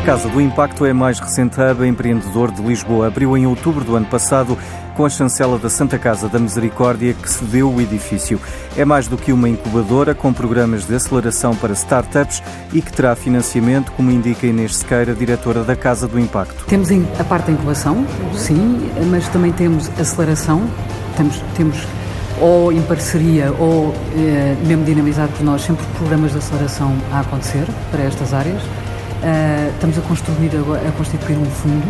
A Casa do Impacto é a mais recente hub empreendedor de Lisboa. Abriu em outubro do ano passado com a chancela da Santa Casa da Misericórdia que cedeu o edifício. É mais do que uma incubadora com programas de aceleração para startups e que terá financiamento, como indica Inês Sequeira, diretora da Casa do Impacto. Temos a parte da incubação, sim, mas também temos aceleração, temos, temos ou em parceria ou eh, mesmo dinamizado por nós, sempre programas de aceleração a acontecer para estas áreas. Uh, estamos a construir a constituir um fundo,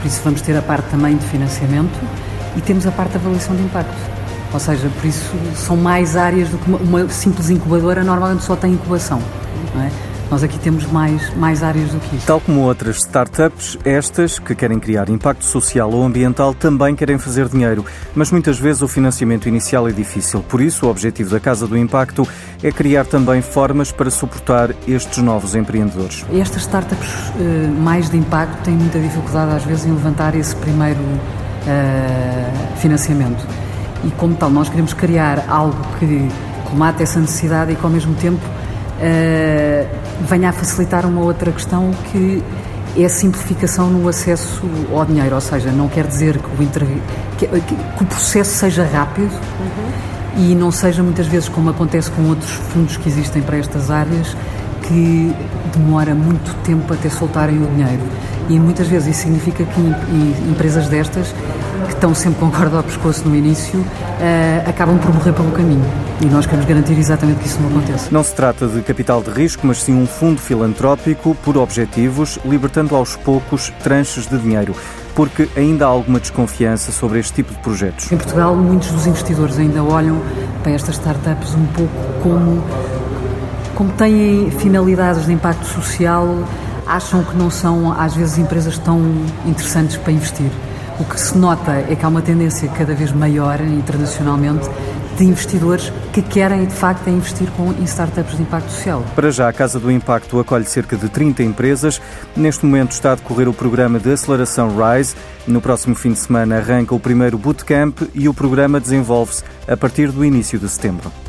por isso vamos ter a parte também de financiamento e temos a parte da avaliação de impacto. Ou seja, por isso são mais áreas do que uma, uma simples incubadora normalmente só tem incubação. Não é? Nós aqui temos mais, mais áreas do que isso. Tal como outras startups, estas que querem criar impacto social ou ambiental também querem fazer dinheiro, mas muitas vezes o financiamento inicial é difícil. Por isso, o objetivo da Casa do Impacto é criar também formas para suportar estes novos empreendedores. Estas startups eh, mais de impacto têm muita dificuldade às vezes em levantar esse primeiro uh, financiamento. E como tal, nós queremos criar algo que colmate essa necessidade e que ao mesmo tempo uh, venha a facilitar uma outra questão que é a simplificação no acesso ao dinheiro, ou seja, não quer dizer que o, inter... que, que, o processo seja rápido uhum. e não seja muitas vezes como acontece com outros fundos que existem para estas áreas, que demora muito tempo até soltarem o dinheiro. E muitas vezes isso significa que empresas destas que estão sempre com corda ao pescoço no início, uh, acabam por morrer pelo caminho. E nós queremos garantir exatamente que isso não aconteça. Não se trata de capital de risco, mas sim um fundo filantrópico por objetivos, libertando aos poucos tranches de dinheiro porque ainda há alguma desconfiança sobre este tipo de projetos. Em Portugal, muitos dos investidores ainda olham para estas startups um pouco como, como têm finalidades de impacto social, acham que não são, às vezes, empresas tão interessantes para investir. O que se nota é que há uma tendência cada vez maior internacionalmente de investidores que querem, de facto, investir com, em startups de impacto social. Para já, a Casa do Impacto acolhe cerca de 30 empresas. Neste momento está a decorrer o programa de aceleração RISE. No próximo fim de semana arranca o primeiro bootcamp e o programa desenvolve-se a partir do início de setembro.